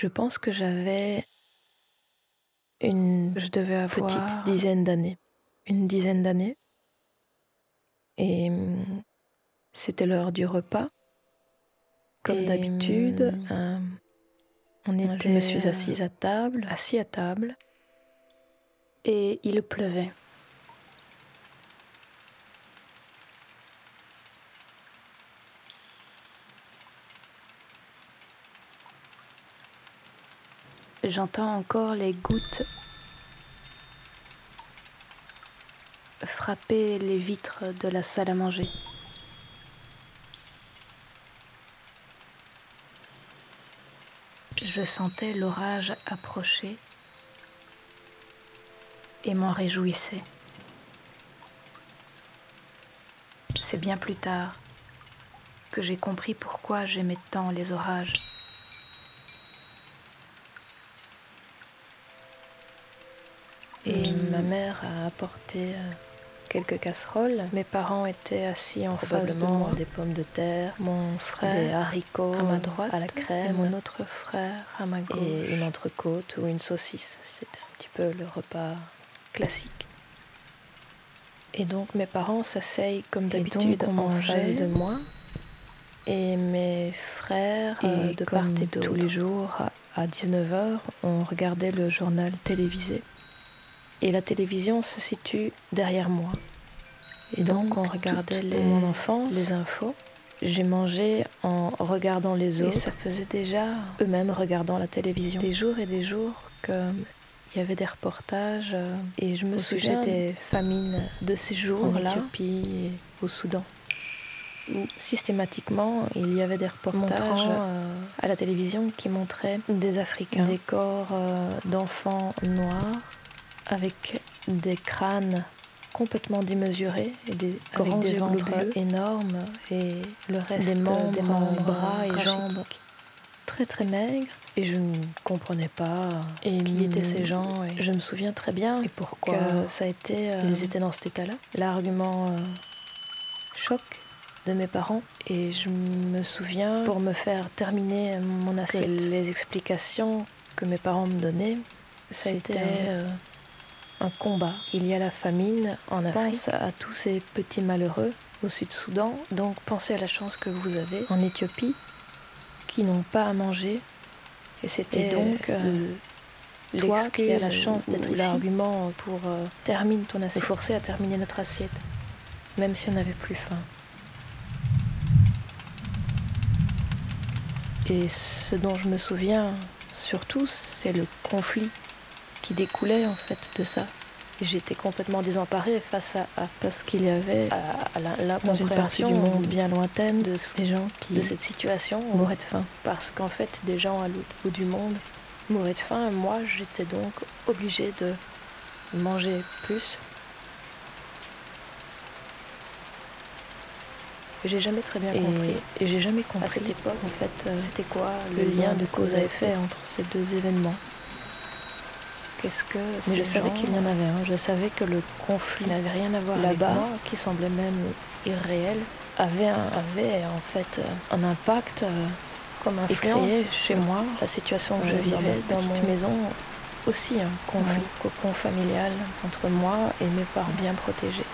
Je pense que j'avais une. Je devais avoir. Petite dizaine d'années. Une dizaine d'années. Et hum, c'était l'heure du repas. Comme d'habitude, hum, euh, on était, je me suis assise à table, assis à table, et il pleuvait. J'entends encore les gouttes frapper les vitres de la salle à manger. Je sentais l'orage approcher et m'en réjouissais. C'est bien plus tard que j'ai compris pourquoi j'aimais tant les orages. Ma mère a apporté euh, quelques casseroles. Mes parents étaient assis en face de moi. Des pommes de terre, mon frère, des haricots à ma droite, à la crème, mon autre frère à ma gauche. Et une entrecôte ou une saucisse. C'était un petit peu le repas classique. Et donc mes parents s'asseyent comme d'habitude en face de moi. Et mes frères, et euh, de part et d'autre, tous les jours à 19h, on regardait le journal télévisé. Et la télévision se situe derrière moi. Et donc, on regardait les, mon enfance, les infos. J'ai mangé en regardant les autres. Et ça faisait déjà eux-mêmes regardant la télévision. Des jours et des jours qu'il il y avait des reportages euh, et je me souviens des famines de ces jours-là au Soudan où systématiquement il y avait des reportages euh, à la télévision qui montraient des Africains, des corps euh, d'enfants noirs avec des crânes complètement démesurés et des grands des yeux bleus énormes et le reste des membres, bras et jambes très très maigres. Et je ne comprenais pas et qui étaient ces gens et je me souviens très bien et pourquoi ça a été euh, ils étaient dans cet état-là l'argument euh, choc de mes parents. Et je me souviens pour me faire terminer mon assiette les explications que mes parents me donnaient c'était un combat. Il y a la famine en Afrique. Pense à tous ces petits malheureux au Sud-Soudan. Donc pensez à la chance que vous avez en Éthiopie qui n'ont pas à manger. Et c'était donc euh, toi qui as la chance d'être ici. L'argument pour euh, terminer ton assiette. forcer à terminer notre assiette, même si on n'avait plus faim. Et ce dont je me souviens surtout, c'est le conflit qui découlait en fait de ça. J'étais complètement désemparée face à, parce qu'il y avait à, dans une partie du monde bien lointaine de ces gens qui de cette situation mouraient de faim parce qu'en fait des gens à l'autre bout du monde mouraient de faim et moi j'étais donc obligée de manger plus j'ai jamais très bien compris. Et j'ai jamais compris à cette époque, en fait, euh, c'était quoi le lien de cause à effet entre ces deux événements? Qu'est-ce que Mais je savais qu'il y en avait un. Je savais que le conflit n'avait rien à voir là-bas, qui semblait même irréel, avait, avait en fait euh, un impact euh, comme un créé chez moi la situation que je vivais dans, ma maison aussi un conflit, cocon familial entre moi et mes parents bien protégés.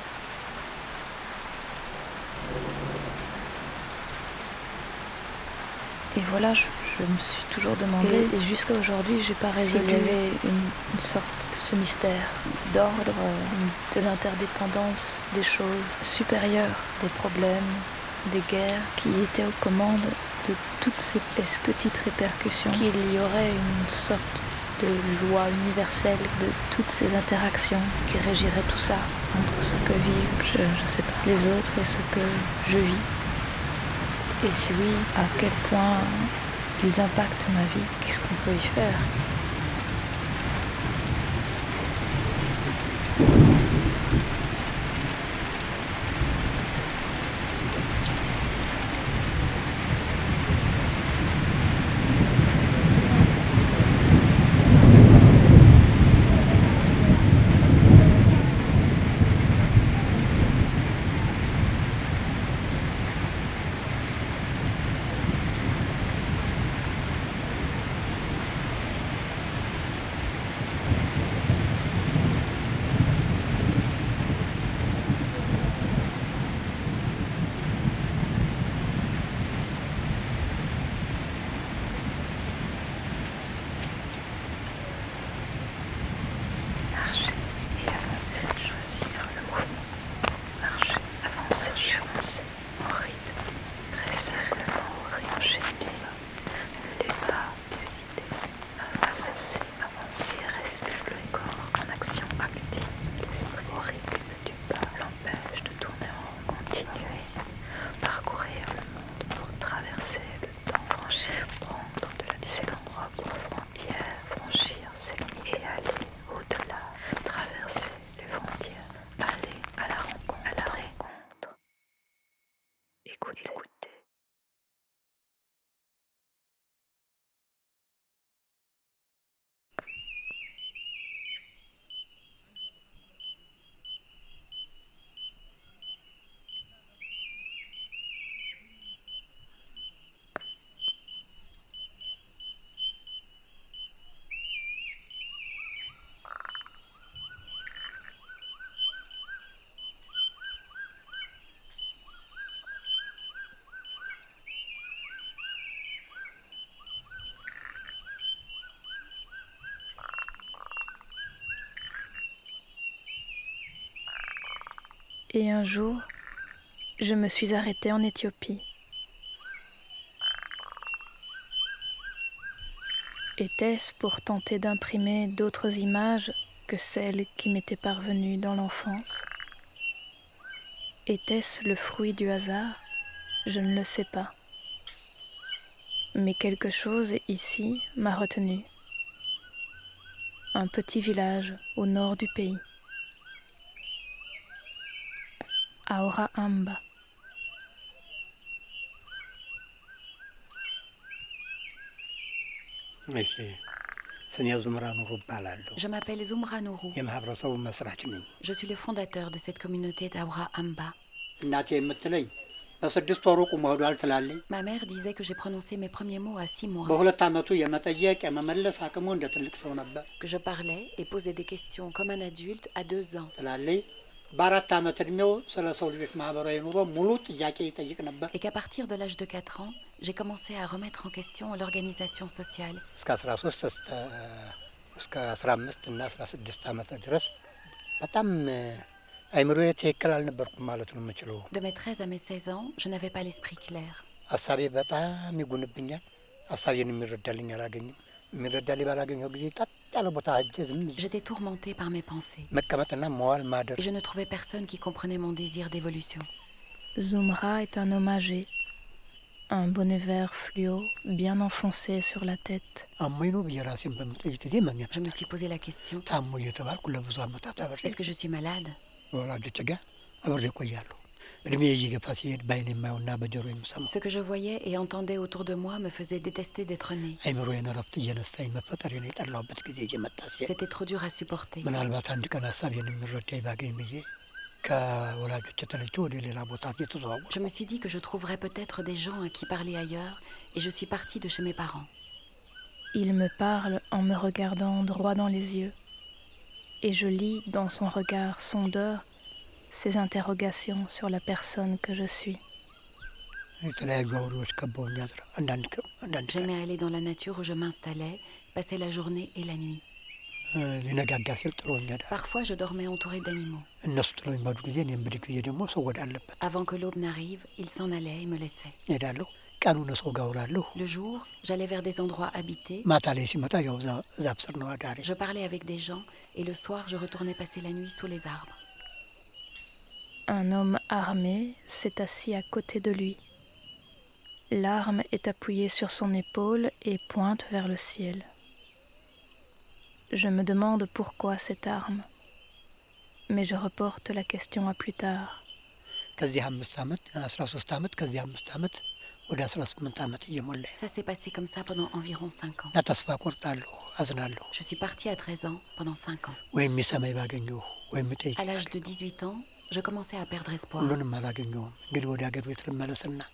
Et voilà, je, je me suis toujours demandé, et, jusqu'à aujourd'hui, j'ai pas résolu. y avait une, sorte de ce mystère d'ordre, euh, de l'interdépendance des choses supérieures, des problèmes, des guerres, qui étaient aux commandes de toutes ces petites répercussions, qu'il y aurait une sorte de loi universelle de toutes ces interactions qui régirait tout ça entre ce que vivent, je, je sais pas, les autres et ce que je vis. Et si oui, à quel point ils impactent ma vie, qu'est-ce qu'on peut y faire? Et un jour, je me suis arrêtée en Éthiopie. Était-ce pour tenter d'imprimer d'autres images que celles qui m'étaient parvenues dans l'enfance? Était-ce le fruit du hasard? Je ne le sais pas. Mais quelque chose ici m'a retenu. Un petit village au nord du pays. Aura Amba. Je m'appelle Zumra Nourou. Je suis le fondateur de cette communauté d'Aura Amba. Ma mère disait que j'ai prononcé mes premiers mots à six mois. Que je parlais et posais des questions comme un adulte à deux ans. Et qu'à partir de l'âge de 4 ans, j'ai commencé à remettre en question l'organisation sociale. De mes 13 à mes 16 ans, je n'avais pas l'esprit clair. J'étais tourmentée par mes pensées. Et je ne trouvais personne qui comprenait mon désir d'évolution. Zumra est un homme âgé, un bonnet vert fluo bien enfoncé sur la tête. Je me suis posé la question. Est-ce que je suis malade? Ce que je voyais et entendais autour de moi me faisait détester d'être né. C'était trop dur à supporter. Je me suis dit que je trouverais peut-être des gens à qui parler ailleurs et je suis partie de chez mes parents. Il me parle en me regardant droit dans les yeux et je lis dans son regard sondeur ses interrogations sur la personne que je suis. J'aimais aller dans la nature où je m'installais, passer la journée et la nuit. Parfois, je dormais entouré d'animaux. Avant que l'aube n'arrive, ils s'en allaient et me laissaient. Le jour, j'allais vers des endroits habités. Je parlais avec des gens et le soir, je retournais passer la nuit sous les arbres. Un homme armé s'est assis à côté de lui. L'arme est appuyée sur son épaule et pointe vers le ciel. Je me demande pourquoi cette arme, mais je reporte la question à plus tard. Ça s'est passé comme ça pendant environ 5 ans. Je suis partie à 13 ans pendant 5 ans. À l'âge de 18 ans, je commençais à perdre espoir.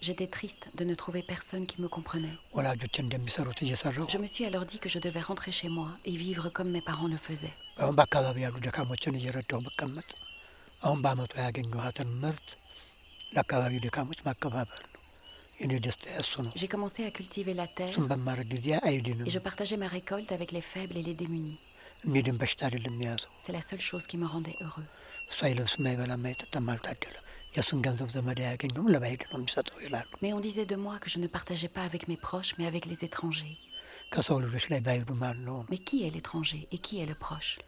J'étais triste de ne trouver personne qui me comprenait. Je me suis alors dit que je devais rentrer chez moi et vivre comme mes parents le faisaient. J'ai commencé à cultiver la terre et je partageais ma récolte avec les faibles et les démunis. C'est la seule chose qui me rendait heureux. Mais on disait de moi que je ne partageais pas avec mes proches, mais avec les étrangers. Mais qui est l'étranger et qui est le proche?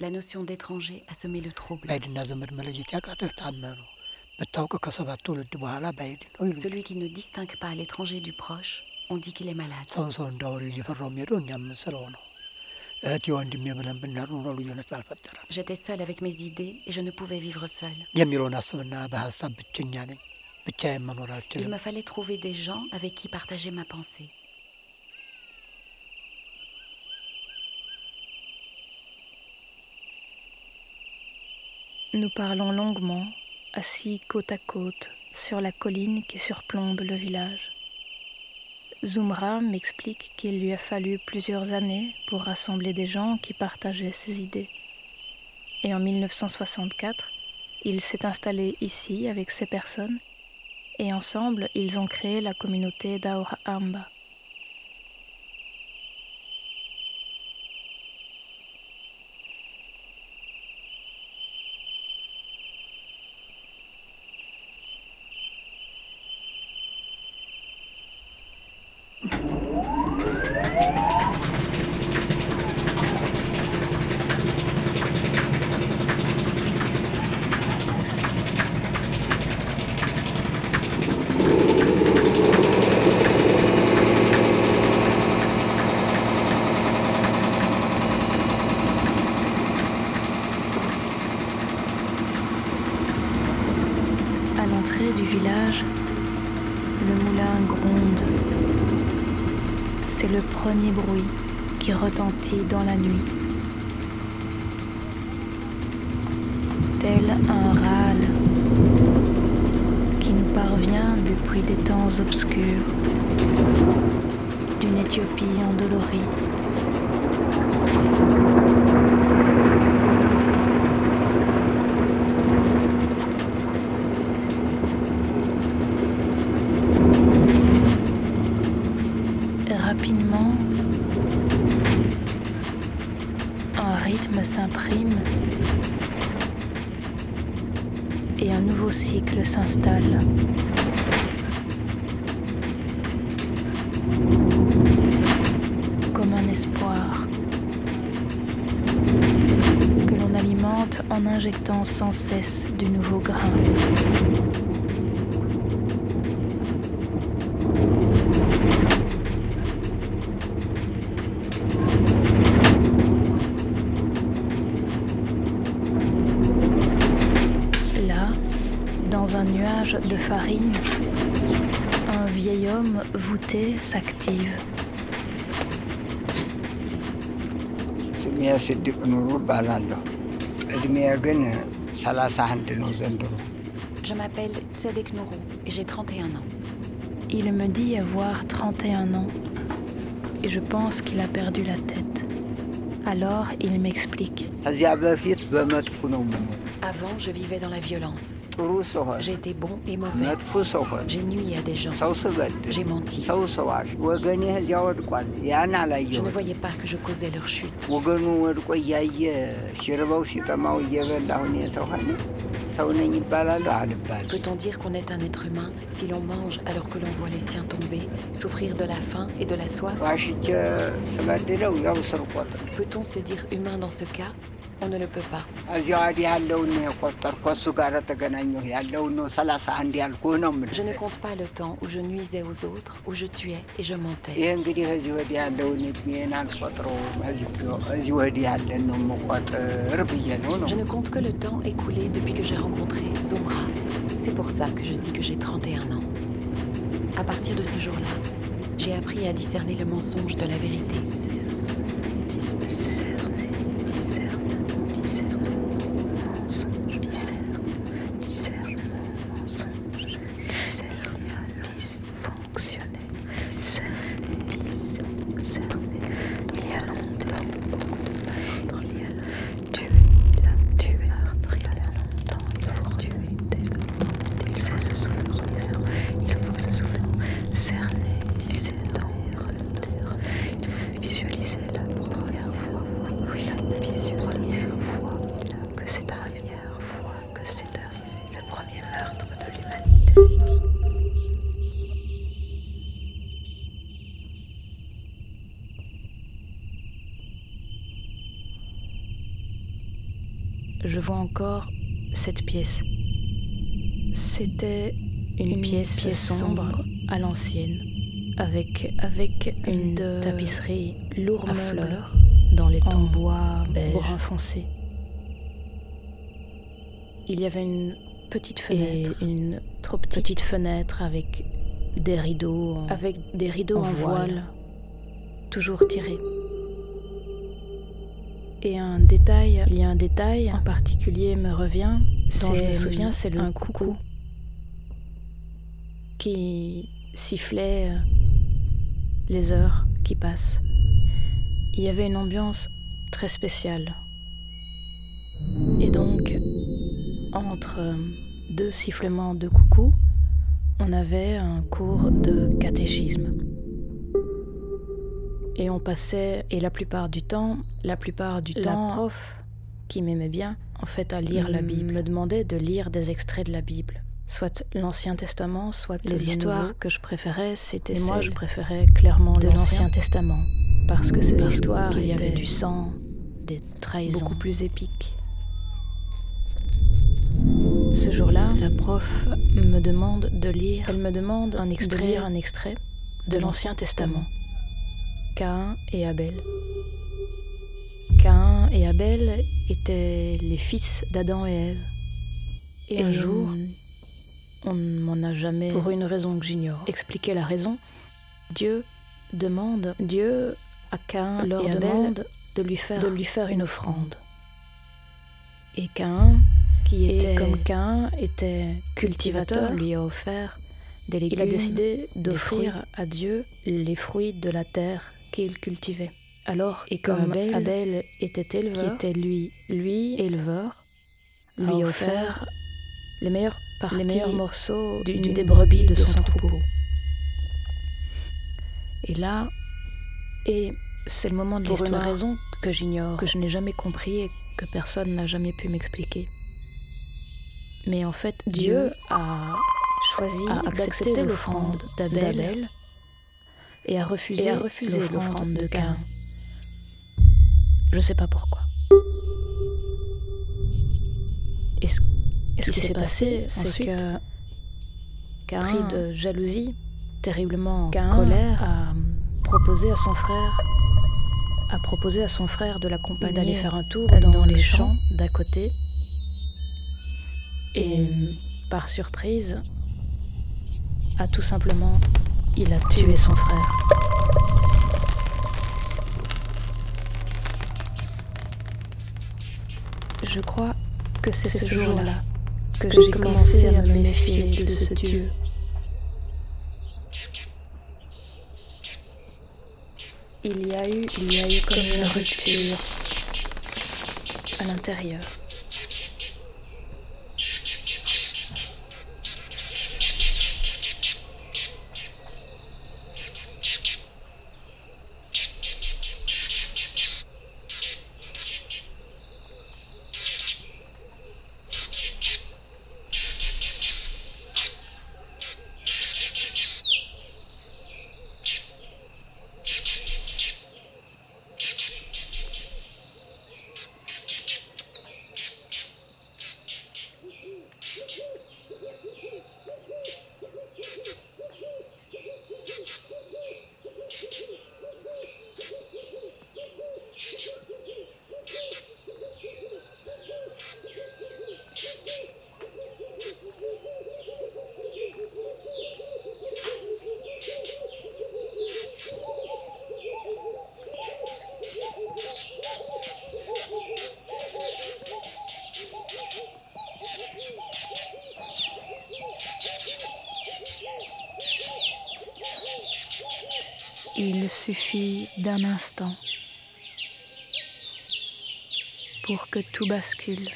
La notion d'étranger a semé le trouble. Celui qui ne distingue pas l'étranger du proche, on dit qu'il est malade. J'étais seule avec mes idées et je ne pouvais vivre seule. Il me fallait trouver des gens avec qui partager ma pensée. Nous parlons longuement, assis côte à côte, sur la colline qui surplombe le village. Zumra m'explique qu'il lui a fallu plusieurs années pour rassembler des gens qui partageaient ses idées. Et en 1964, il s'est installé ici avec ces personnes et ensemble ils ont créé la communauté d'Aura Amba. l'entrée du village, le moulin gronde. C'est le premier bruit qui dans la nuit. Tel un râle qui nous parvient depuis des temps obscurs d'une Éthiopie endolorie. Rapidement, un rythme s'imprime et un nouveau cycle s'installe. Comme un espoir que l'on alimente en injectant sans cesse du nouveau grain. de farine, un vieil homme voûté s'active. Je m'appelle Tzedek Nourou et j'ai 31 ans. Il me dit avoir 31 ans et je pense qu'il a perdu la tête. Alors il m'explique. Avant, je vivais dans la violence. J'ai été bon et mauvais. J'ai nui à des gens. J'ai menti. Je ne voyais pas que je causais leur chute. Peut-on dire qu'on est un être humain si l'on mange alors que l'on voit les siens tomber, souffrir de la faim et de la soif? Peut-on se dire humain dans ce cas? On ne le peut pas. Je ne compte pas le temps où je nuisais aux autres, où je tuais et je mentais. Je ne compte que le temps écoulé depuis que j'ai rencontré Zumra. C'est pour ça que je dis que j'ai 31 ans. À partir de ce jour-là, j'ai appris à discerner le mensonge de la vérité. Vois encore cette pièce. C'était une, pièce, sombre, à l'ancienne, avec, avec une tapisserie lourde à fleurs dans les en bois brun foncé. Il y avait une petite fenêtre, une trop petite, fenêtre avec des rideaux, en, avec des rideaux en, voile, toujours tirés. Et un détail, il y a un détail en particulier me revient, dont je me souviens, c'est le coucou qui sifflait euh, les heures qui passent. Il y avait une ambiance très spéciale. Et donc, entre euh, deux sifflements de coucou, on avait un cours de catéchisme. Et on passait, et la plupart du temps, la plupart du temps, la prof qui m'aimait bien, en fait, à lire la Bible, me demandait de lire des extraits de la Bible. Soit l'Ancien Testament, soit les histoires que je préférais, c'était moi je préférais clairement de l'Ancien Testament, parce que ces histoires, il y avait du sang, des trahisons, beaucoup plus épiques. Ce jour-là, la prof me demande de lire, elle me demande un extrait, un extrait de l'Ancien Testament. Cain et Abel. Cain et Abel étaient les fils d'Adam et Ève. Et un jour, on ne m'en a jamais, pour une raison que j'ignore, expliqué la raison. Dieu demande, Dieu à Cain leur demande de lui faire, de lui faire une offrande. Et Cain, qui était comme Cain, était cultivateur, lui a offert des légumes. Il a décidé d'offrir à Dieu les fruits de la terre qu'il cultivait. Alors, et comme Abel, était éleveur, qui était lui, lui éleveur, lui a offert les meilleurs, les meilleurs morceaux d'une des brebis de son troupeau. Et là, et c'est le moment de Pour une raison que j'ignore, que je n'ai jamais compris et que personne n'a jamais pu m'expliquer. Mais en fait, Dieu a choisi d'accepter l'offrande d'Abel et a refusé, l'offrande de Cain. Je ne sais pas pourquoi. Et ce, qui s'est passé, c'est que Cain, pris de jalousie, terriblement en colère, a proposé à son frère a proposé à son frère de l'accompagner d'aller faire un tour dans, les champs d'à côté. Et par surprise, a tout simplement, il a tué son frère. Je crois que c'est ce jour-là que j'ai commencé à me méfier de ce Dieu. il y a eu, il y a eu comme une rupture à l'intérieur. Il suffit d'un pour que tout bascule.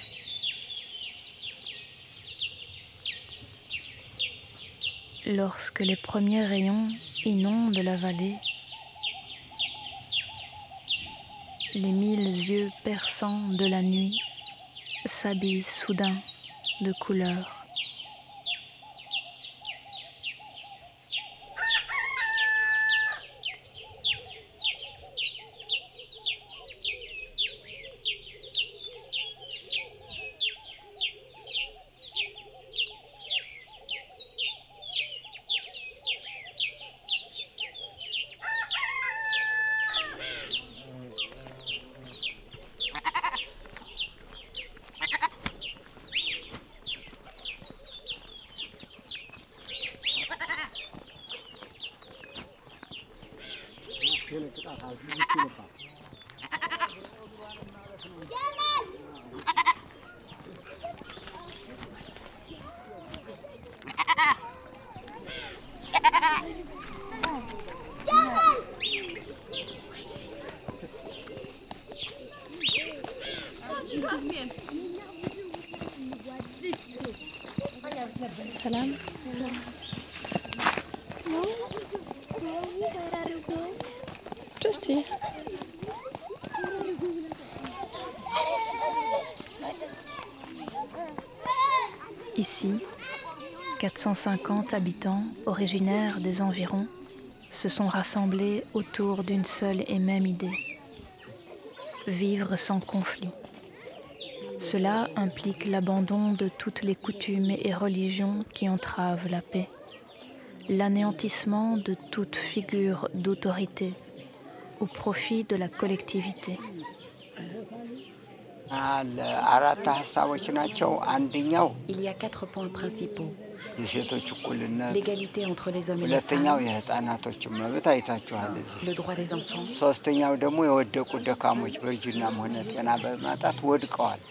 Lorsque les premiers rayons inondent la vallée, les mille yeux perçants de la nuit s'habillent soudain de couleurs. Ici, 450 habitants originaires des environs se sont rassemblés autour d'une seule et même idée vivre sans conflit. Cela implique l'abandon de toutes les coutumes et religions qui entravent la paix, l'anéantissement de toute figure d'autorité au profit de la collectivité. አራት ሀሳቦች ናቸው። አንደኛው Il y a quatre points principaux. የሴቶች እኩልነት፣ L'égalité entre les hommes et les ሁለተኛው femmes, የህፃናቶችን መብት አይታችኋል እዚህ። le droit des enfants, ሶስተኛው ደግሞ የወደቁ ደካሞች በእርጅናም ሆነ ጤና በማጣት ወድቀዋል።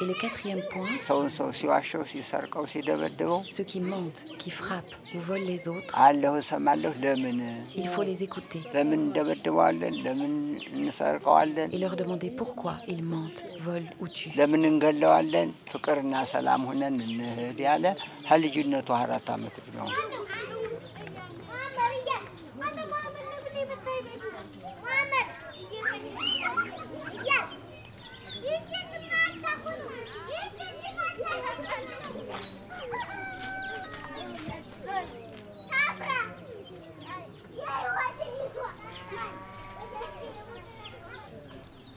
Et le quatrième point, ceux qui mentent, qui frappent ou volent les autres, il faut les écouter. Et leur demander pourquoi ils mentent, volent ou tuent.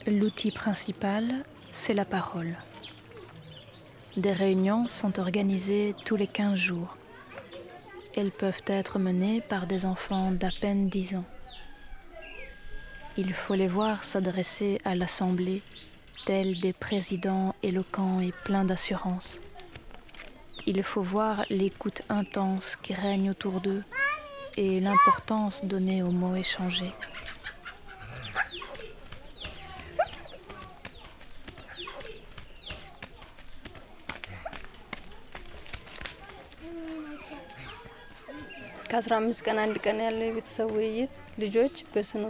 L'outil principal, c'est la parole. Des réunions sont organisées tous les 15 jours. Elles peuvent être menées par des enfants d'à peine 10 ans. Il faut les voir s'adresser à l'Assemblée tels des présidents éloquents et pleins d'assurance. Il faut voir l'écoute intense qui règne autour d'eux et l'importance donnée aux mots échangés. ከአስራ አምስት ቀን አንድ ቀን ያለው የቤተሰብ ውይይት ልጆች በስነ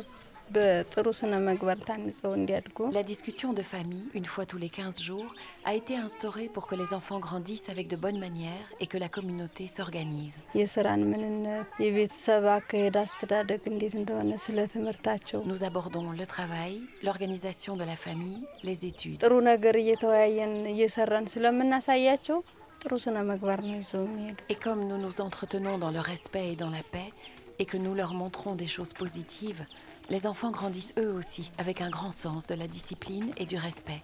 በጥሩ ስነ ምግባር ታንጸው እንዲያድጉ La discussion de famille, une fois tous les 15 jours, a été instaurée pour que les enfants grandissent avec de bonnes manières et que la communauté s'organise. የስራን ምንነት፣ የቤተሰብ አካሄድ፣ አስተዳደግ እንዴት እንደሆነ ስለ ትምህርታቸው Nous abordons le travail, l'organisation de la famille, les études. ጥሩ ነገር እየተወያየን እየሰራን ስለምናሳያቸው ጥሩ ስነ ምግባር ነው ይዘው የሚሄዱት። Et comme nous nous entretenons dans le respect et dans la paix, et que nous leur montrons des choses positives, les enfants grandissent eux aussi avec un grand sens de la discipline et du respect.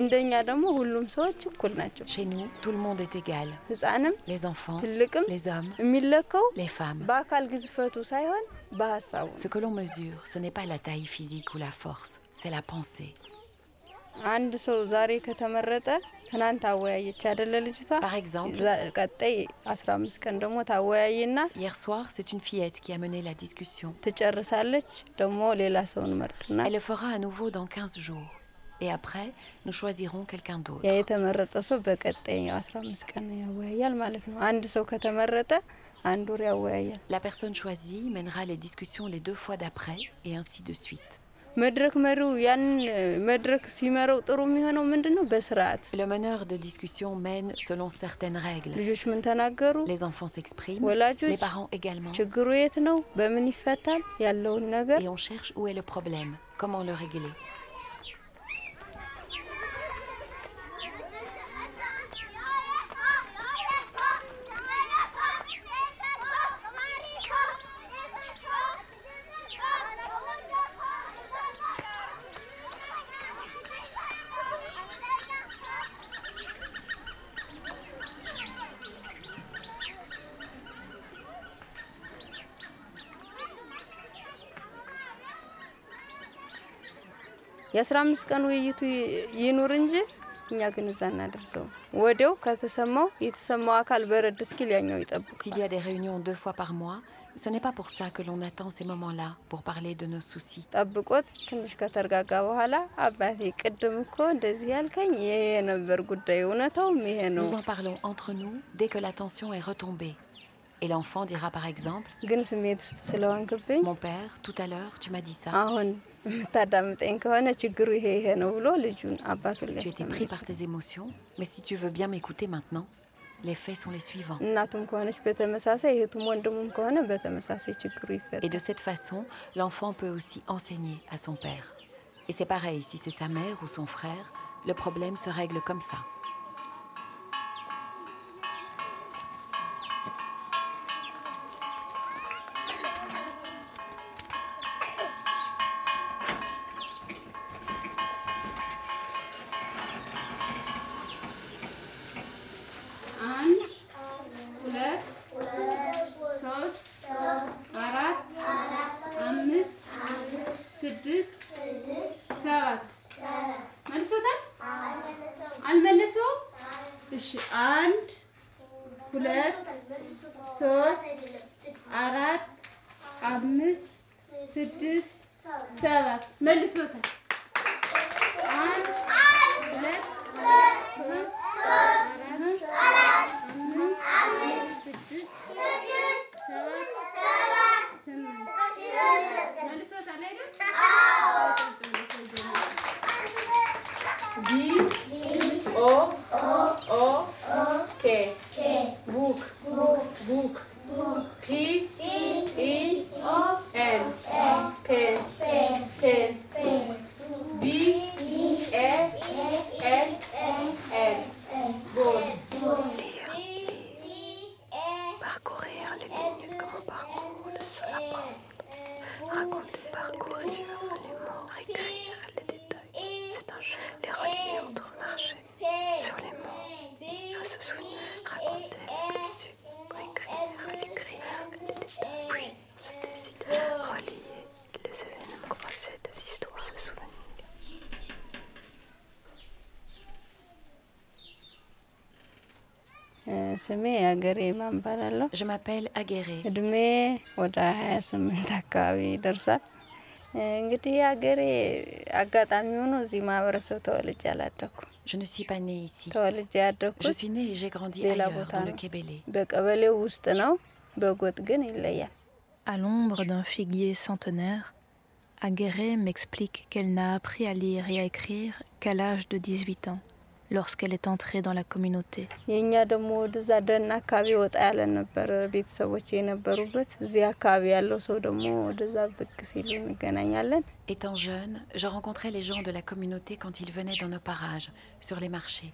እንደኛ ደግሞ ሁሉም ሰዎች እኩል ናቸው። Chez nous, tout le monde est égal. ህፃንም Les enfants, ትልቅም les hommes, የሚለካው les femmes. በአካል ግዝፈቱ ሳይሆን በሀሳቡ ነው። Ce que l'on mesure, ce n'est pas la taille physique ou la force, c'est la pensée. አንድ ሰው ዛሬ ከተመረጠ ትናንት አወያየች አይደለ ልጅቷ። Par exemple, ዛ- ቀጣይ አስራ አምስት ቀን ደግሞ ታወያይና hier soir, c'est une fillette qui a mené la discussion. ትጨርሳለች። ደግሞ ሌላ ሰውን መርጥና Elle le fera à nouveau dans 15 jours. Et après, nous choisirons quelqu'un ያ d'autre. የተመረጠ ሰው በቀጣይ አስራ አምስት ቀን ያወያያል ማለት ነው። አንድ ሰው ከተመረጠ አንድ ወር ያወያያል። La personne choisie mènera les discussions les deux fois d'après, et ainsi de suite. መድረክ መሪው ያንን መድረክ ሲመራው ጥሩ የሚሆነው ምንድን ነው? በስርዓት Le meneur de discussion mène selon certaines règles. ልጆች ምን ተናገሩ፣ Les enfants s'expriment, ወላጆች les parents également. ችግሩ የት ነው፣ በምን ይፈታል ያለውን ነገር Et on cherche où est le problème, comment le régler. የአስራ አምስት ቀን ውይይቱ ይ- ይኑር እንጂ እኛ ግን እዛ እናደርሰው። ወዲያው ከተሰማው የተሰማው አካል በረድ እስኪል ያኛው ይጠብቅ። S'il y a des réunions deux fois par mois, ce n'est pas pour ça que l'on attend ces moments-là, pour parler de nos soucis. ጠብቆት ትንሽ ከተረጋጋ በኋላ አባቴ ቅድም እኮ እንደዚህ ያልከኝ ይሄ የነበር ጉዳይ እውነታውም ይሄ ነው፣ Nous en parlons entre nous dès que la tension est retombée. Et l'enfant dira par exemple Mon père, tout à l'heure, tu m'as dit ça. Tu étais pris par tes émotions, mais si tu veux bien m'écouter maintenant, les faits sont les suivants. Et de cette façon, l'enfant peut aussi enseigner à son père. Et c'est pareil, si c'est sa mère ou son frère, le problème se règle comme ça. Raconter, parcourir les mots, écrire les détails. C'est un jeu. Les relier entre marcher sur les mots. À se souvenir, raconter les blessures. Écrire, l'écrire, les détails. Puis se décider. Relier les événements. Croiser des histoires. Se souvenir. ስሜ አገሬ ማን እባላለሁ። Je m'appelle Aguerre. እድሜ ወደ ሀያ ስምንት አካባቢ ደርሷል። እንግዲህ አገሬ አጋጣሚ ሆኖ እዚህ ማህበረሰብ ተወልጄ አላደኩም። Je ne suis pas née ici. ተወልጄ Je ያደኩት suis née et j'ai grandi ሌላ ailleurs, ቦታ dans le ነው። Kébélé. በቀበሌው ውስጥ ነው። በጎጥ ግን ይለያል። À l'ombre d'un figuier centenaire, Aguerre m'explique qu'elle n'a appris à lire et à écrire qu'à l'âge de 18 ans, lorsqu'elle est entrée dans la communauté. Étant jeune, je rencontrais les gens de la communauté quand ils venaient dans nos parages, sur les marchés.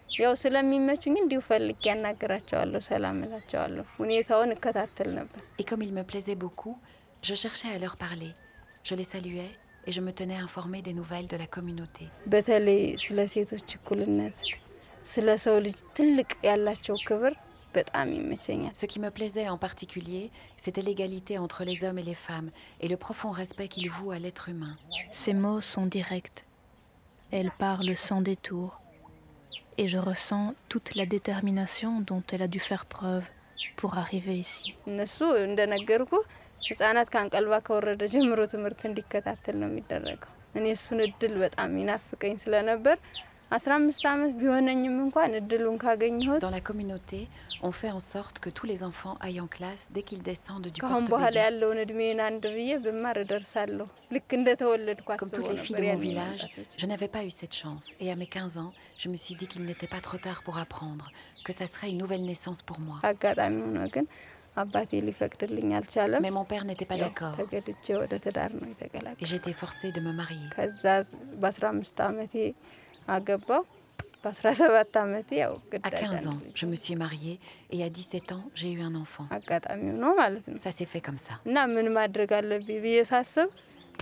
Et comme ils me plaisaient beaucoup, je cherchais à leur parler. Je les saluais et je me tenais informée des nouvelles de la communauté. በተለይ ስለ ሴቶች እኩልነት፣ ስለ ሰው ልጅ ትልቅ ያላቸው ክብር በጣም ይመቸኛል። Ce qui me plaisait en particulier, c'était l'égalité entre les hommes et les femmes et le profond respect qu'ils vouent à l'être humain. Ses mots sont directs. Elle parle sans détour. Et je ressens toute la détermination dont elle a dû faire preuve pour arriver ici. እነሱ እንደነገርኩ ህጻናት ከአንቀልባ ከወረደ ጀምሮ ትምህርት እንዲከታተል ነው የሚደረገው። እኔ እሱን እድል በጣም ይናፍቀኝ ስለነበር Dans la communauté, on fait en sorte que tous les enfants aillent en classe dès qu'ils descendent du porte-bébé. Comme toutes les filles de mon village, je n'avais pas eu cette chance et à mes 15 ans, je me suis dit qu'il n'était pas trop tard pour apprendre, que ça serait une nouvelle naissance pour moi. Mais mon père n'était pas d'accord. Et j'étais forcée de me marier. ከዛ በአስራ አምስት አመቴ አገባው። በአስራ ሰባት አመቴ ያው À ግዳጅ 15 ans, አንድ ልጅ je me suis mariée et à 17 ans, j'ai eu un enfant. አጋጣሚ ሆኖ ማለት ነው። Ça s'est fait comme ça. እና ምን ማድረግ አለብኝ ብዬ ሳስብ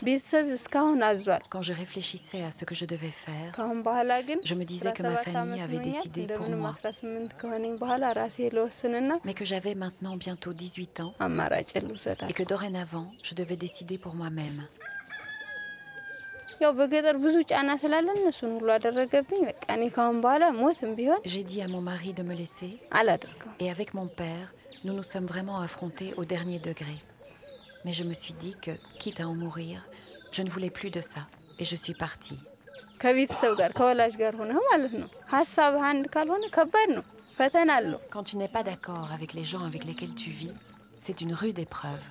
ቤተሰብ እስካሁን አዟል። Quand je réfléchissais à ce que je devais faire, ከአሁን በኋላ ግን je me disais que ma 17 famille ዓመት avait ሆኖኛል። décidé pour እንደምንም moi, 18 ከሆነኝ በኋላ ራሴ ልወስንና mais que j'avais maintenant bientôt 18 ans አማራጭ ልውሰዳል። et que dorénavant, je devais décider pour moi-même. J'ai dit à mon mari de me laisser. Et avec mon père, nous nous sommes vraiment affrontés au dernier degré. Mais je me suis dit que, quitte à en mourir, je ne voulais plus de ça. Et je suis partie. Quand tu n'es pas d'accord avec les gens avec lesquels tu vis, c'est une rude épreuve.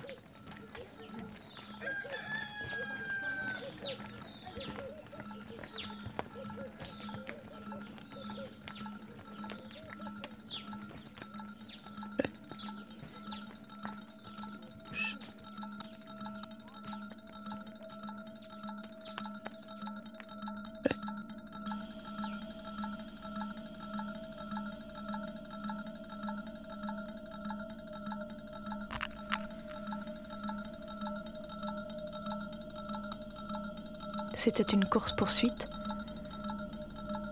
C'était une course-poursuite.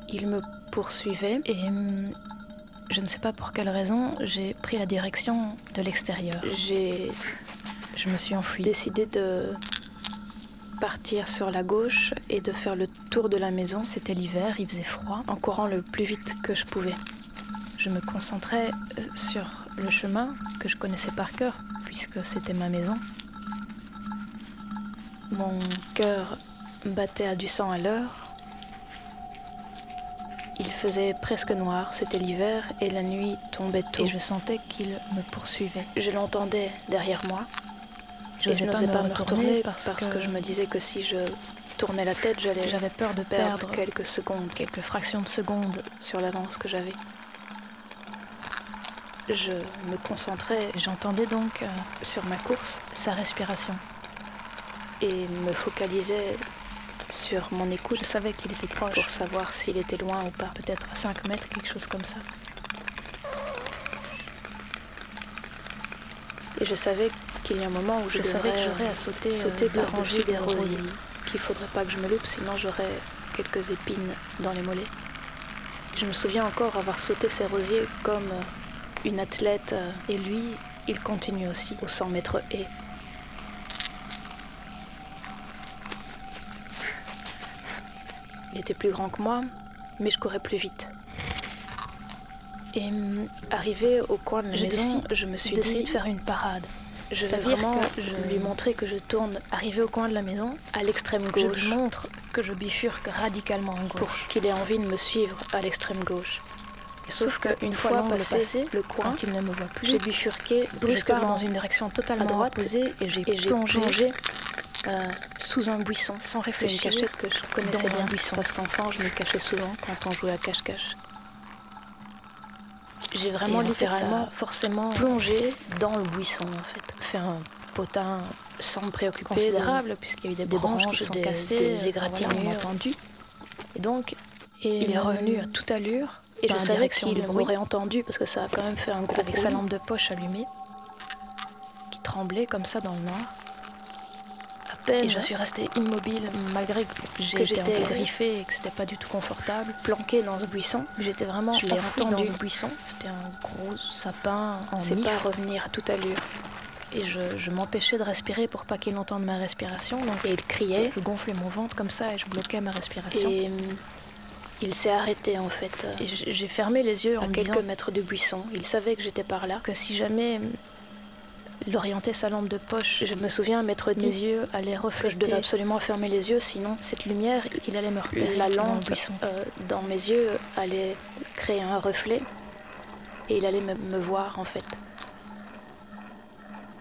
Il me poursuivait et hum, je ne sais pas pour quelle raison, j'ai pris la direction de l'extérieur. J'ai. Je me suis enfuie. Décidé de partir sur la gauche et de faire le tour de la maison. C'était l'hiver, il faisait froid, en courant le plus vite que je pouvais. Je me concentrais euh, sur le chemin que je connaissais par cœur, puisque c'était ma maison. Mon cœur battait à du sang à l'heure. Il faisait presque noir, c'était l'hiver et la nuit tombait tôt. Et je sentais qu'il me poursuivait. Je l'entendais derrière moi. Je n'osais pas, me retourner parce, que... je me disais que si je tournais la tête, j'avais peur de perdre quelques secondes, quelques fractions de secondes sur l'avance que j'avais. Je me concentrais, j'entendais donc euh, sur ma course sa respiration et me focalisais sur mon écoute. Je savais qu'il était proche pour savoir s'il était loin ou pas, peut-être à 5 mètres, quelque chose comme ça. Et je savais qu'il y a un moment où je, savais que j'aurais à sauter, sauter euh, par-dessus des rosiers, qu'il faudrait pas que je me loupe, sinon j'aurais quelques épines dans les mollets. Je me souviens encore avoir sauté ces rosiers comme euh, une athlète, euh, et lui, il continue aussi au 100 mètres et. Il était plus grand que moi, mais je courais plus vite. Et hum, arrivé au coin de la maison, je me suis décidé de faire une parade. Je vais vraiment je... lui montrer que je tourne, arrivé au coin de la maison, à l'extrême gauche. Je lui montre que je bifurque radicalement à gauche pour qu'il ait envie de me suivre à l'extrême gauche. Sauf qu'une fois, fois passé, passé, le coin, quand il ne me voit plus, j'ai bifurqué brusquement dans une direction totalement à droite opposée et j'ai plongé, plongé euh, sous un buisson sans réfléchir. C'est une cachette que je connaissais bien buisson. parce qu'enfant je me cachais souvent quand on jouait à cache-cache. J'ai vraiment littéralement, forcément plongé dans le buisson en fait. Fait un potin sans me préoccuper considérable puisqu'il y a eu des, des branches, qui sont des, cassées, des égratignures entendues. Et donc, et il est revenu à toute allure et je savais qu'il m'aurait entendu parce que ça a quand même fait un gros avec sa lampe de poche allumée qui tremblait comme ça dans le noir. Peine. Et je suis restée immobile malgré que j'étais griffée et que c'était pas du tout confortable, planquée dans ce buisson. J'étais vraiment je entendu dans ce buisson. C'était un gros sapin C'est pas revenir à toute allure. Et je, je m'empêchais de respirer pour pas qu'il entende ma respiration. Donc, et il criait, je gonflais mon ventre comme ça et je bloquais ma respiration. Et il s'est arrêté en fait. J'ai fermé les yeux en à quelques mètres de buisson. Il savait que j'étais par là, que si jamais il orientait sa lampe de poche, je me souviens mettre des yeux allait refléter. Je devais absolument fermer les yeux, sinon cette lumière qu'il allait me repérer. La lampe dans, euh, dans mes yeux allait créer un reflet et il allait me, me voir en fait.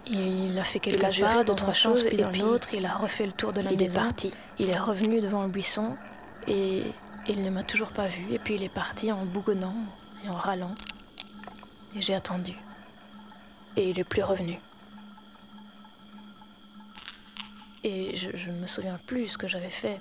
Il a fait quelques pas d'autres choses et puis l'autre, il a refait le tour de la il maison. Est parti. Il est revenu devant le buisson et il ne m'a toujours pas vu et puis il est parti en bougonnant et en râlant. Et j'ai attendu. Et il est plus revenu. Et je, ne me souviens plus ce que j'avais fait.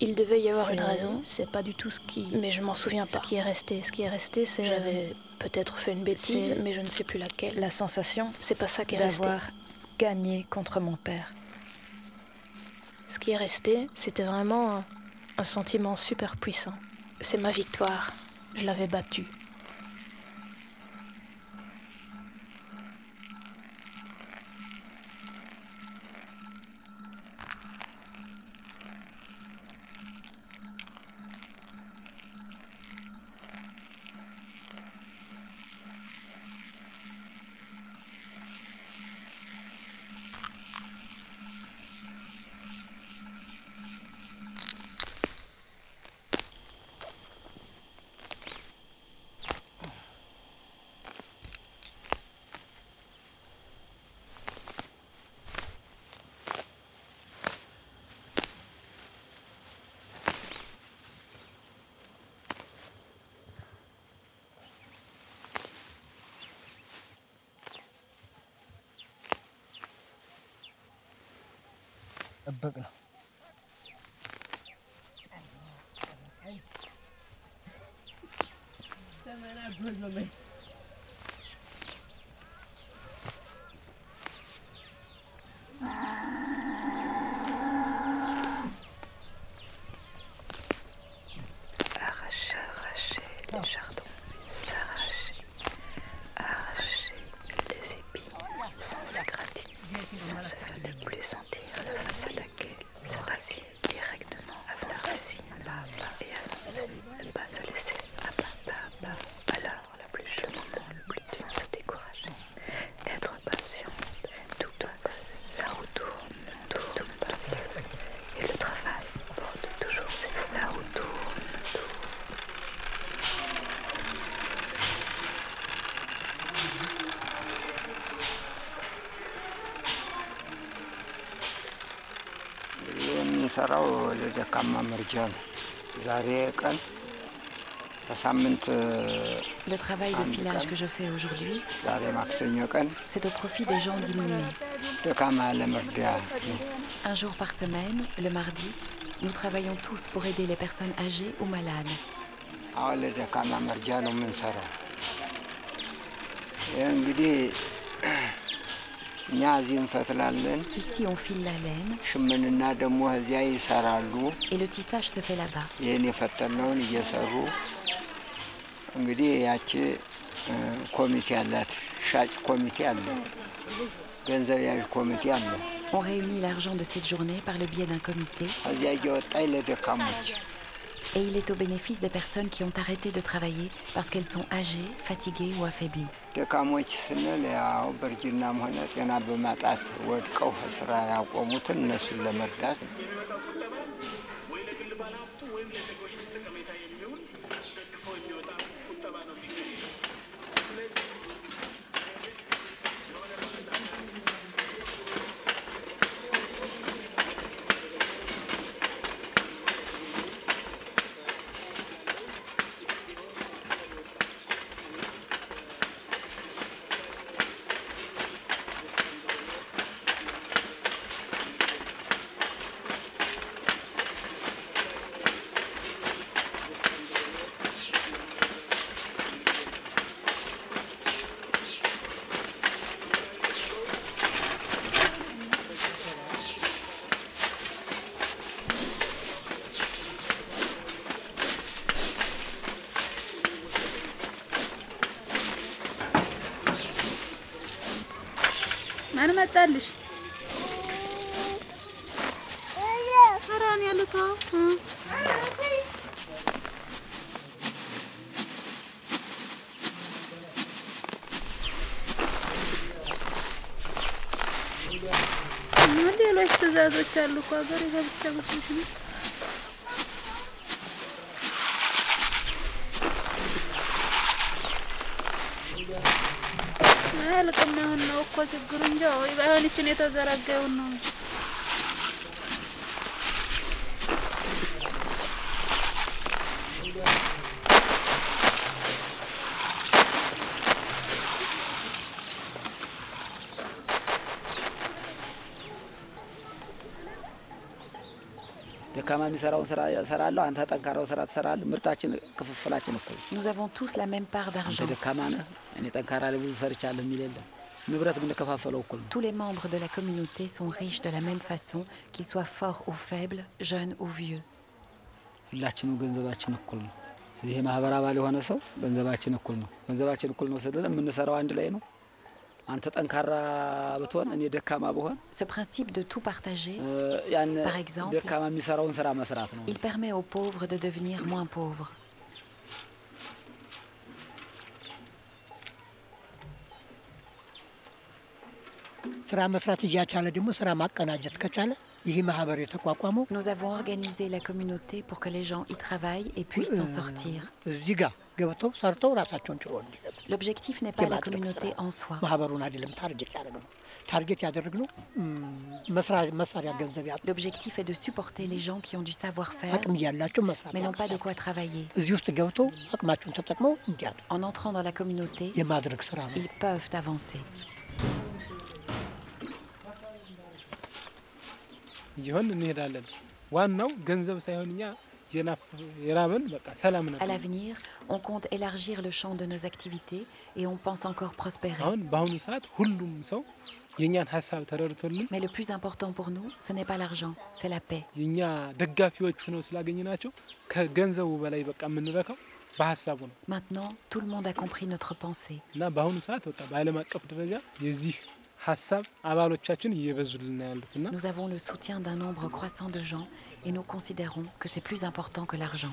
Il devait y avoir une raison, c'est pas du tout ce qui. Mais je m'en souviens pas. Ce qui est resté, ce qui est resté, c'est j'avais peut-être fait une bêtise, mais je ne sais plus laquelle. La sensation, c'est pas ça qui est resté. D'avoir gagné contre mon père. Ce qui est resté, c'était vraiment un sentiment super puissant. C'est ma victoire. Je l'avais પકડો તમારા ભૂલ የምሰራው ለደካማ መርጃ ነው። ዛሬ ቀን በሳምንት Le travail de filage que je fais aujourd'hui, ዛሬ ማክሰኞ ቀን c'est au profit des gens diminués. ደካማ ለመርዳ ነው። Un jour par semaine, le mardi, nous travaillons tous pour aider les personnes âgées ou malades. አሁን ለደካማ መርጃ ነው የምንሰራው። ይህ እንግዲህ እኛ እዚህ እንፈትላለን። Ici, on file la laine ሽምንና ደግሞ እዚያ ይሰራሉ። et le tissage se fait là-bas. ይህን የፈተልነውን እየሰሩ እንግዲህ ያቺ እ፣ ኮሚቴ አላት። ሻጭ ኮሚቴ አለ፣ ገንዘብ ያዥ ኮሚቴ አለ። On réunit l'argent de cette journée par le biais d'un comité እዚያ እየወጣኝ ለደካሞች et il est au bénéfice des personnes qui ont arrêté de travailler parce qu'elles sont âgées, fatiguées ou affaiblies. መጣልሽ? ሌሎች ትዕዛዞች አሉ እኮ ሀገር ገብቻ መስሎሽ ነው? አያልቅም። አሁን ነው እኮ ችግሩ እንጂ ወይ ባይሆን ይችን የተዘረጋውን ነው እንጂ ደካማ የሚሰራውን ስራ እሰራለሁ፣ አንተ ጠንካራው ስራ ትሰራለህ። ምርታችን ክፍፍላችን እኩል ነው። Nous avons tous la même part አንተ d'argent. ደካማ ነህ፣ እኔ ጠንካራ ላይ ብዙ ሰርቻለሁ የሚል የለም። ንብረት የምንከፋፈለው እኩል ነው። Tous les membres de la communauté sont riches de la même façon, qu'ils soient forts ou faibles, jeunes ou vieux. ሁላችንም ገንዘባችን እኩል ነው። ይሄ ማህበር አባል የሆነ ሰው ገንዘባችን እኩል ነው። ገንዘባችን እኩል ነው ስንል የምንሰራው አንድ ላይ ነው። አንተ ጠንካራ ብትሆን እኔ ደካማ ብሆን Ce principe de tout partager, እ፣ ያን Par exemple, ደካማ የሚሰራውን ስራ መስራት ነው። il permet aux pauvres de devenir moins pauvres. ስራ መስራት እያቻለ ደግሞ ስራ ማቀናጀት ከቻለ ይህ ማህበር የተቋቋመው Nous avons organisé la communauté pour que les gens y travaillent et puissent s'en sortir. እዚህ ጋር ገብተው ሰርተው ራሳቸውን ችሎ እንዲሄዱ L'objectif n'est pas la የማድረግ communauté ስራ en soi. ማህበሩን አይደለም ታርጌት ያደረግነው። ታርጌት ያደረግነው እም፣ መስራ- መሳሪያ ገንዘብ ያጡ L'objectif est de supporter les gens qui ont du savoir-faire, አቅም እያላቸው መስራት mais n'ont pas de ያቅታቸው quoi travailler. እዚህ ውስጥ ገብተው አቅማቸውን ተጠቅመው እንዲያዱ En entrant dans la communauté, የማድረግ ስራ ነው። ils peuvent avancer. እየሆን እንሄዳለን። ዋናው ገንዘብ ሳይሆን እኛ የናፍ- የራበን በቃ ሰላም À ነበር። l'avenir, on compte élargir le champ de nos activités et on pense encore prospérer. አሁን በአሁኑ ሰዓት ሁሉም ሰው የእኛን ሀሳብ ተረድቶልን Mais le plus important pour nous, ce n'est pas l'argent, c'est la paix. የእኛ ደጋፊዎች ሆነው ስላገኘናቸው ከገንዘቡ በላይ በቃ የምንረካው በሀሳቡ ነው Maintenant, tout le monde a compris notre pensée. Nous avons le soutien d'un nombre croissant de gens et nous considérons que c'est plus important que l'argent.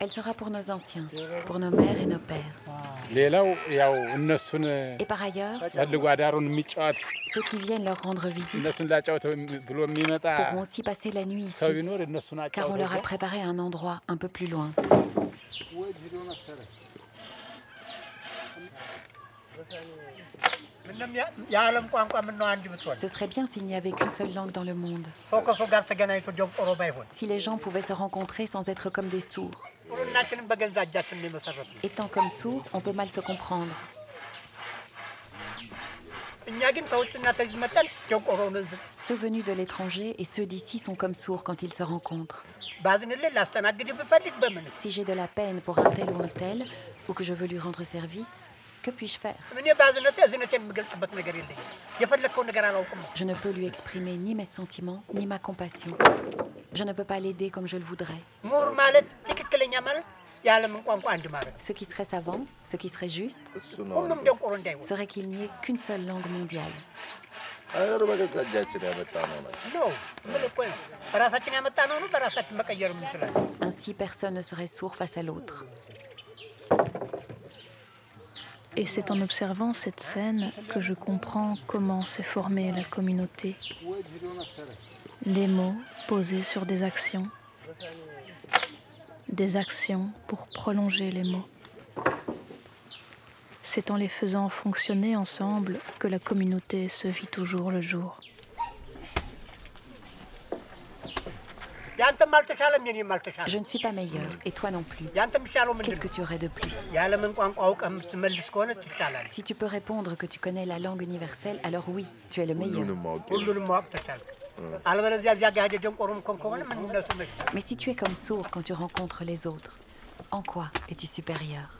Elle sera pour nos anciens, pour nos mères et nos pères. Et par ailleurs, ceux qui viennent leur rendre visite pourront aussi passer la nuit ici, car on leur a préparé un endroit un peu plus loin. Ce serait bien s'il n'y avait qu'une seule langue dans le monde. Si les gens pouvaient se rencontrer sans être comme des sourds. Étant comme sourd, on peut mal se comprendre. Ceux venus de l'étranger et ceux d'ici sont comme sourds quand ils se rencontrent. Si j'ai de la peine pour un tel ou un tel, ou que je veux lui rendre service, que puis-je faire? Je ne peux lui exprimer ni mes sentiments, ni ma compassion. Je ne peux pas l'aider comme je le voudrais. Ce qui serait savant, ce qui serait juste, serait qu'il n'y ait qu'une seule langue mondiale. Ainsi, personne ne serait sourd face à l'autre. Et c'est en observant cette scène que je comprends comment s'est formée la communauté. Des mots posés sur des actions. Des actions pour prolonger les mots. C'est en les faisant fonctionner ensemble que la communauté se vit toujours le jour. Je ne suis pas meilleure, et toi non plus. Qu'est-ce que tu aurais de plus? Si tu peux répondre que tu connais la langue universelle, alors oui, tu es le meilleur. Mais si tu es comme sourd quand tu rencontres les autres, en quoi es-tu supérieur?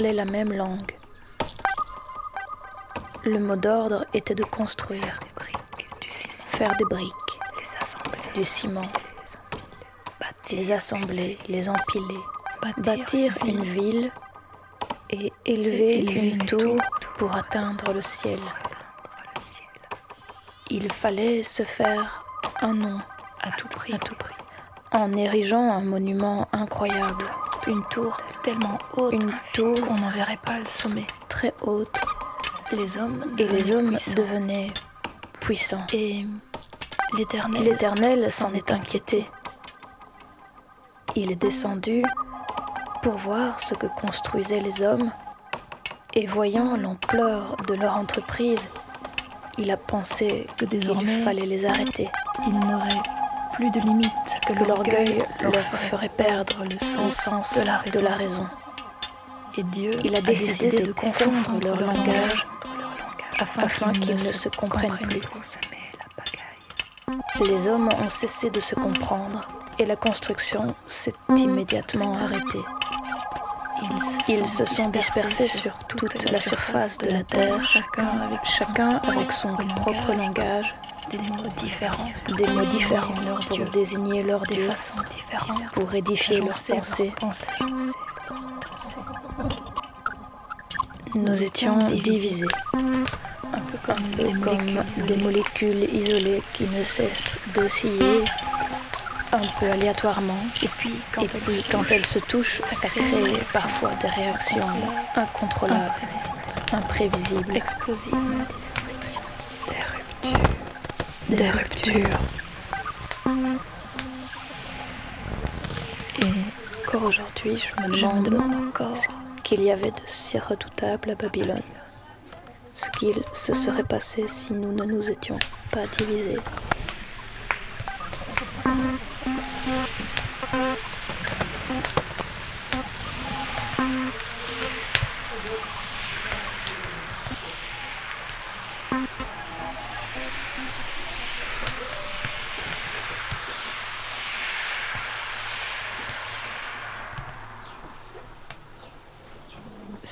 La même langue. Le mot d'ordre était de construire, faire des briques, du ciment, les assembler, les empiler, bâtir. Une ville. et élever une tour pour atteindre le ciel. Il fallait se faire un nom à tout prix, à tout prix, en érigeant un monument incroyable, une tour tellement haute, une tour qu'on n'en verrait pas le sommet, très haute. Les hommes et les hommes devenaient puissants. Et l'Éternel, l'Éternel s'en est inquiété. Il est descendu pour voir ce que construisaient les hommes, et voyant l'ampleur de leur entreprise, il a pensé que désormais fallait les arrêter. Il n'aurait plus de limite, que, l'orgueil leur ferait perdre le sens, de, la, de la raison. Et Dieu il a décidé, de confondre leur langage afin, qu'ils ne se comprennent plus. Les hommes ont cessé de se comprendre et la construction s'est immédiatement arrêtée. Ils se sont dispersés sur toute la surface de la terre, chacun avec son propre langage, des mots différents, des mots différents. pour désigner leur Dieu, pour édifier leurs pensées. Nous étions divisés, un peu comme, des, molécules, des molécules isolées qui ne cessent d'osciller un peu aléatoirement. Et puis, quand, Et elles, puis, se quand elles se touchent, ça, ça crée parfois des réactions incontrôlables, imprévisibles, explosives, des frictions, des ruptures. Des ruptures. Et encore aujourd'hui, je me demande, je me demande encore ce qu'il y avait de si redoutable à Babylone. Ce qu'il se serait passé si nous ne nous étions pas divisés.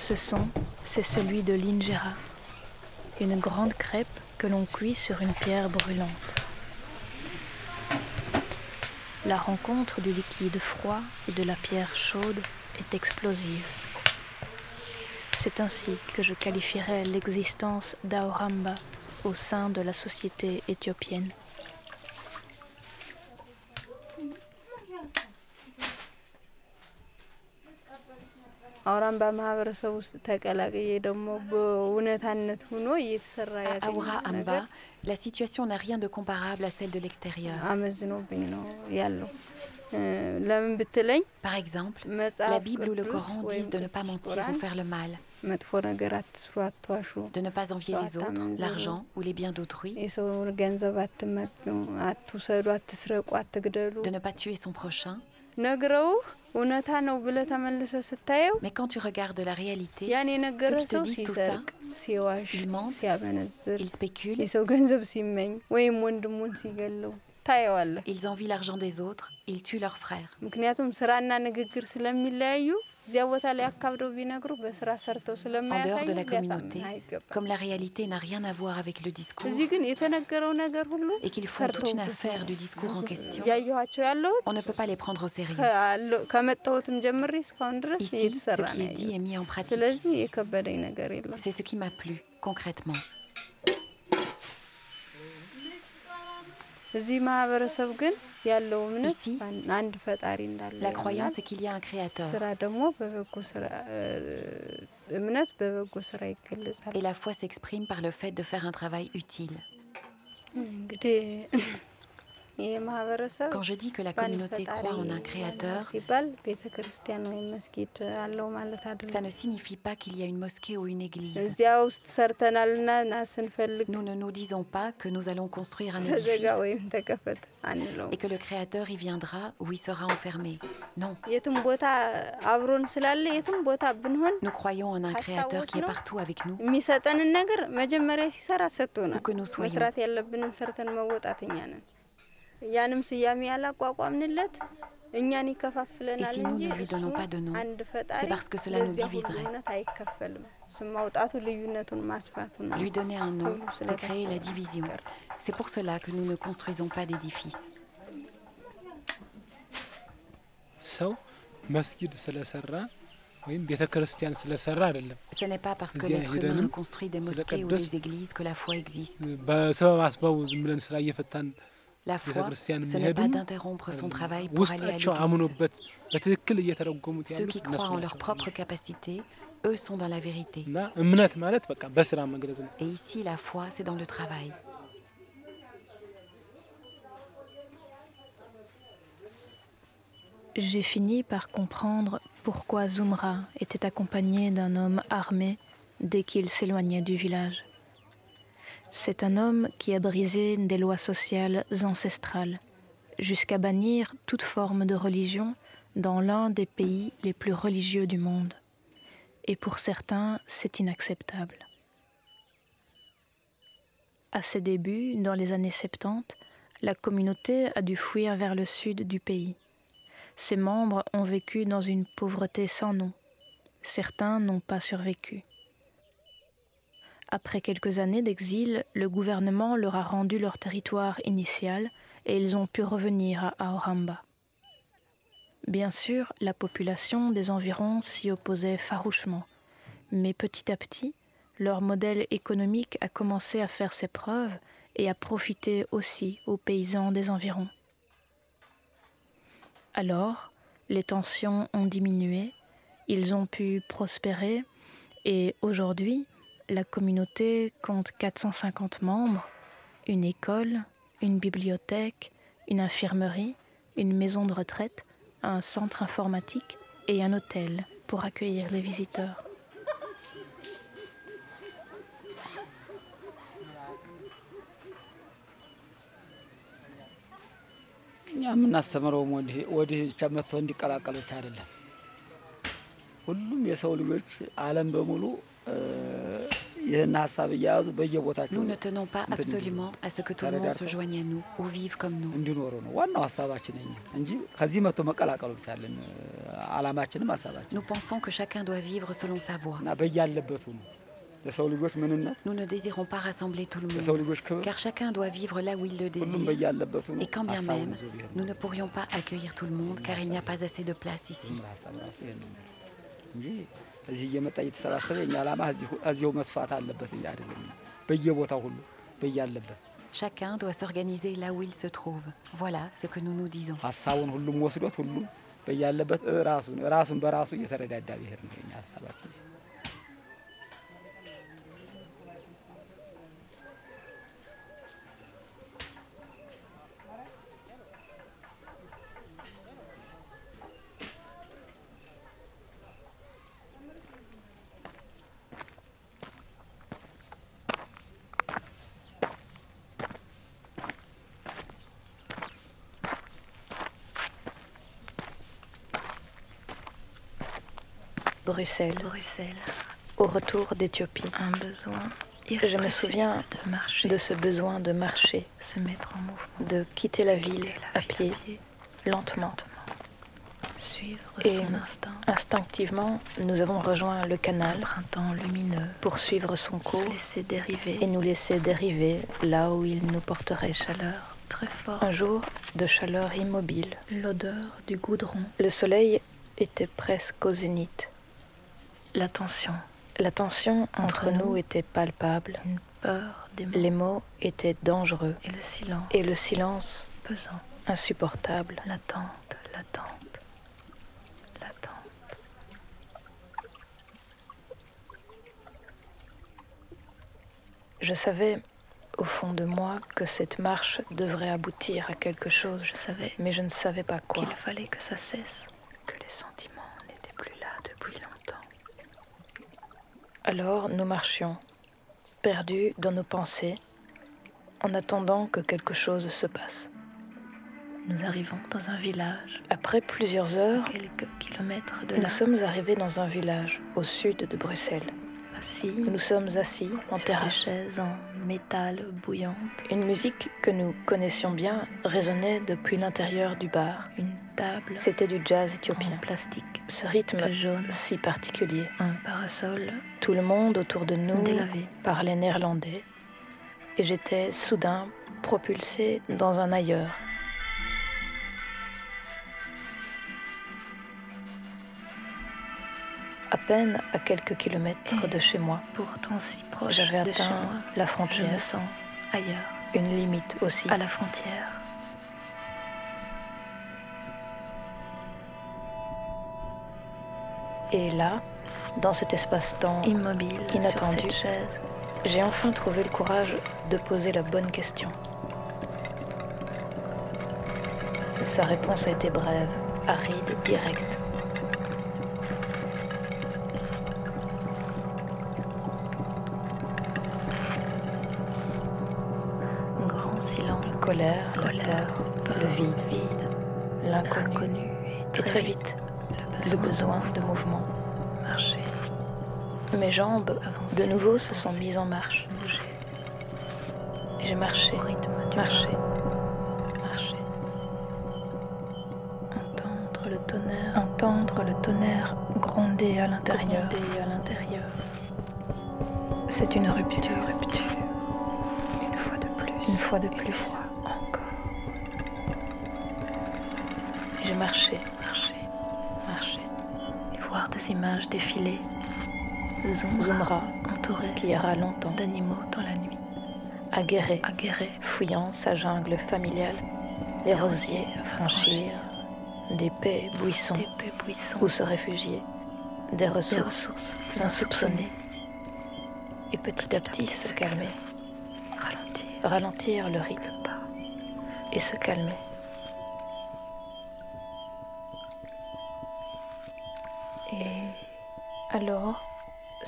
Ce son, c'est celui de l'injera, une grande crêpe que l'on cuit sur une pierre brûlante. La rencontre du liquide froid et de la pierre chaude est explosive. C'est ainsi que je qualifierais l'existence d'Aoramba au sein de la société éthiopienne. አውራምባ ማህበረሰብ ውስጥ ተቀላቅዬ ደግሞ በእውነታነት ሆኖ እየተሰራ አውራ አምባ la situation n'a rien de comparable à celle de l'extérieur. አመዝኖብኝ ነው ያለው። ለምን ብትለኝ Par exemple, la Bible ou le Coran disent de ne pas mentir ou faire le mal, መጥፎ ነገር አትስሩ፣ አትዋሹ፣ de ne pas envier les autres, l'argent ou les biens d'autrui, የሰው ገንዘብ አትመኙ፣ አትውሰዱ፣ አትስረቁ፣ አትግደሉ፣ de ne pas tuer son prochain. ነግረውህ mais quand tu regardes la réalité, qui te disent tout ça, ils mentent, ils spéculent, ils envient l'argent des autres, ils tuent leurs frères. En dehors de la communauté, comme la réalité n'a rien à voir avec le discours, et qu'ils font toute une affaire du discours en question, on ne peut pas les prendre au sérieux. Ici, ce qui est dit est mis en pratique. C'est ce qui m'a plu concrètement. Ici, la croyance est qu'il y a un créateur. Et la foi s'exprime par le fait de faire un travail utile. Quand je dis que la communauté croit en un créateur, ça ne signifie pas qu'il y a une mosquée ou une église. Nous ne nous disons pas que nous allons construire un édifice et que le créateur y viendra ou y sera enfermé. Non. Nous croyons en un créateur qui est partout avec nous. Ou que nous soyons. ያንም ስያሜ ያላቋቋምንለት እኛን ይከፋፍለናል Et si nous እንጂ ne lui እሱ donnons pas de nom, አንድ ፈጣሪ c'est parce que cela nous ለዚያ ሁሉ diviserait. እውነት አይከፈልም። ስም ማውጣቱ ልዩነቱን ማስፋቱ ነው። Lui donner un nom, ሁሉ c'est créer la ስለታሰበ division. ነገር። C'est pour cela que nous ne construisons pas d'édifices. ሰው መስጊድ ስለሰራ ወይም ቤተ ክርስቲያን ስለሰራ አይደለም Ce n'est pas parce que እዚያ l'être ሄደንም humain construit des mosquées ou ስለቀደስ des églises que la foi existe. በሰበብ አስባቡ ዝም ብለን ስራ እየፈታን La foi, ce n'est pas d'interrompre son travail pour aller à l'église. Ceux qui croient en leur propre capacité, eux sont dans la vérité. Et ici, la foi, c'est dans le travail. J'ai fini par comprendre pourquoi Zumra était accompagné d'un homme armé dès qu'il s'éloignait du village. C'est un homme qui a brisé des lois sociales ancestrales, jusqu'à bannir toute forme de religion dans l'un des pays les plus religieux du monde. Et pour certains, c'est inacceptable. À ses débuts, dans les années 70, la communauté a dû fuir vers le sud du pays. Ses membres ont vécu dans une pauvreté sans nom. Certains n'ont pas survécu. Après quelques années d'exil, le gouvernement leur a rendu leur territoire initial et ils ont pu revenir à Aoramba. Bien sûr, la population des environs s'y opposait farouchement, mais petit à petit, leur modèle économique a commencé à faire ses preuves et à profiter aussi aux paysans des environs. Alors, les tensions ont diminué, ils ont pu prospérer et aujourd'hui, la communauté compte 450 membres, une école, une bibliothèque, une infirmerie, une maison de retraite, un centre informatique et un hôtel pour accueillir les visiteurs. እኛ የምናስተምረውም ወዲህ ብቻ መጥቶ እንዲቀላቀሉ ብቻ አይደለም። ሁሉም የሰው ልጆች ዓለም በሙሉ Nous ne tenons pas absolument à ce que tout le monde se joigne à nous ou vive comme nous. Nous pensons que chacun doit vivre selon sa voie. Nous ne désirons pas rassembler tout le monde, car chacun doit vivre là où il le désire. Et quand bien même, nous ne pourrions pas accueillir tout le monde, car il n'y a pas assez de place ici. ነው ሀሳብ ራሱ ይሄን ነው እንጂ እዚህ እየመጣ እየተሰባሰበ የኛ ዓላማ እዚሁ- እዚሁ መስፋት አለበት እያ አይደለም በየቦታው ሁሉ በያለበት Chacun doit s'organiser là où il se trouve. Voilà ce que nous nous disons. ሀሳቡን ሁሉም ወስዶት ሁሉም በያለበት ራሱን ራሱን በራሱ እየተረዳዳ ብሄር ነው የኛ ሀሳባችን። Bruxelles. Bruxelles. Au retour d'Éthiopie. Un besoin. Je me souviens de, marcher, de ce besoin de marcher, se mettre en mouvement, de quitter la ville à pied, lentement. Suivre Et son instinct. Instinctivement, nous avons rejoint le canal, printemps lumineux, pour suivre son cours, laisser dériver et nous laisser dériver là où il nous porterait chaleur. Très fort. Un jour de chaleur immobile, l'odeur du goudron. Le soleil était presque au zénith. La tension. La tension entre, nous, était palpable. Une peur des mots. Les mots étaient dangereux. Et le silence. Et le silence pesant. Insupportable. L'attente, l'attente, l'attente. Je savais au fond de moi que cette marche devrait aboutir à quelque chose, je savais, mais je ne savais pas quoi. Qu'il fallait que ça cesse, que les sentiments n'étaient plus là depuis longtemps. Alors nous marchions, perdus dans nos pensées, en attendant que quelque chose se passe. Nous arrivons dans un village. Après plusieurs heures, quelques kilomètres de nous sommes arrivés dans un village au sud de Bruxelles. Assis, Nous sommes assis en sur des terrasse. chaises en métal bouillante, Une musique que nous connaissions bien résonnait depuis l'intérieur du bar. une table C'était du jazz en éthiopien. plastique, Ce rythme jaune, si particulier. un parasol Tout le monde autour de nous délavé. parlait néerlandais et j'étais soudain propulsée dans un ailleurs. À peine à quelques kilomètres Et de chez moi, pourtant si proche j'avais chez atteint moi. la Je frontière, me sens ailleurs, une limite aussi. à la frontière. Et là, dans cet espace-temps Immobile Inattendu. J'ai enfin trouvé le courage de poser la bonne question. Sa réponse a été brève, aride, directe. De mouvement. marcher, Mes jambes, avancer, de nouveau, se sont mises en marche. bouger, J'ai marché, au rythme du marché, marché. entendre le tonnerre, Entendre le tonnerre gronder à l'intérieur. à l'intérieur, C'est une rupture, rupture, une fois de plus, une fois de une plus. Marché, marcher, marché. et voir des images défiler, Zoomra, entouré, qui ira longtemps d'animaux dans la nuit. Aguerré, aguerré, fouillant sa jungle familiale, les rosiers à franchir, d'épais buissons, buissons où se réfugier, des ressources, insoupçonnées, et petit à petit se calmer, ralentir, ralentir le rythme et se calmer. Et alors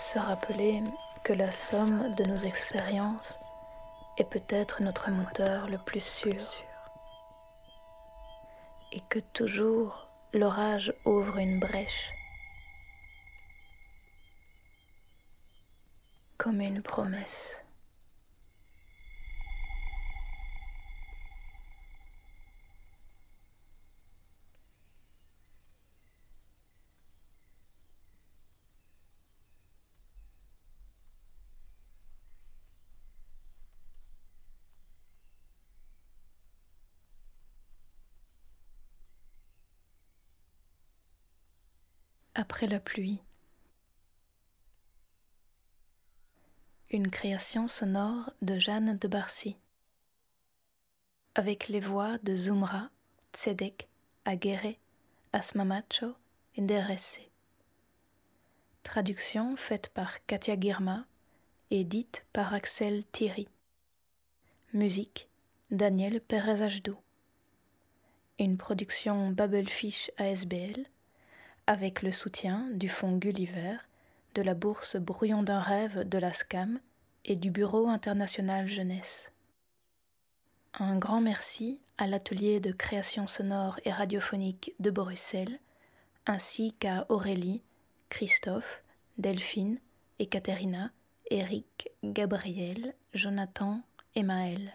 se rappeler que la somme de nos expériences est peut-être notre moteur le plus sûr et que toujours l'orage ouvre une brèche comme une promesse. Après la pluie. Une création sonore de Jeanne de Barcy. Avec les voix de Zumra, Tzedek, Aguerre, Asmamacho et Deresse. Traduction faite par Katia Girma et dite par Axel Thierry. Musique Daniel Perez Ajdou. Une production Babelfish ASBL avec le soutien du Fonds Gulliver, de la bourse Brouillon d'un rêve de la SCAM et du Bureau international jeunesse. Un grand merci à l'atelier de création sonore et radiophonique de Bruxelles, ainsi qu'à Aurélie, Christophe, Delphine, Ekaterina, Eric, Gabriel, Jonathan et Maël.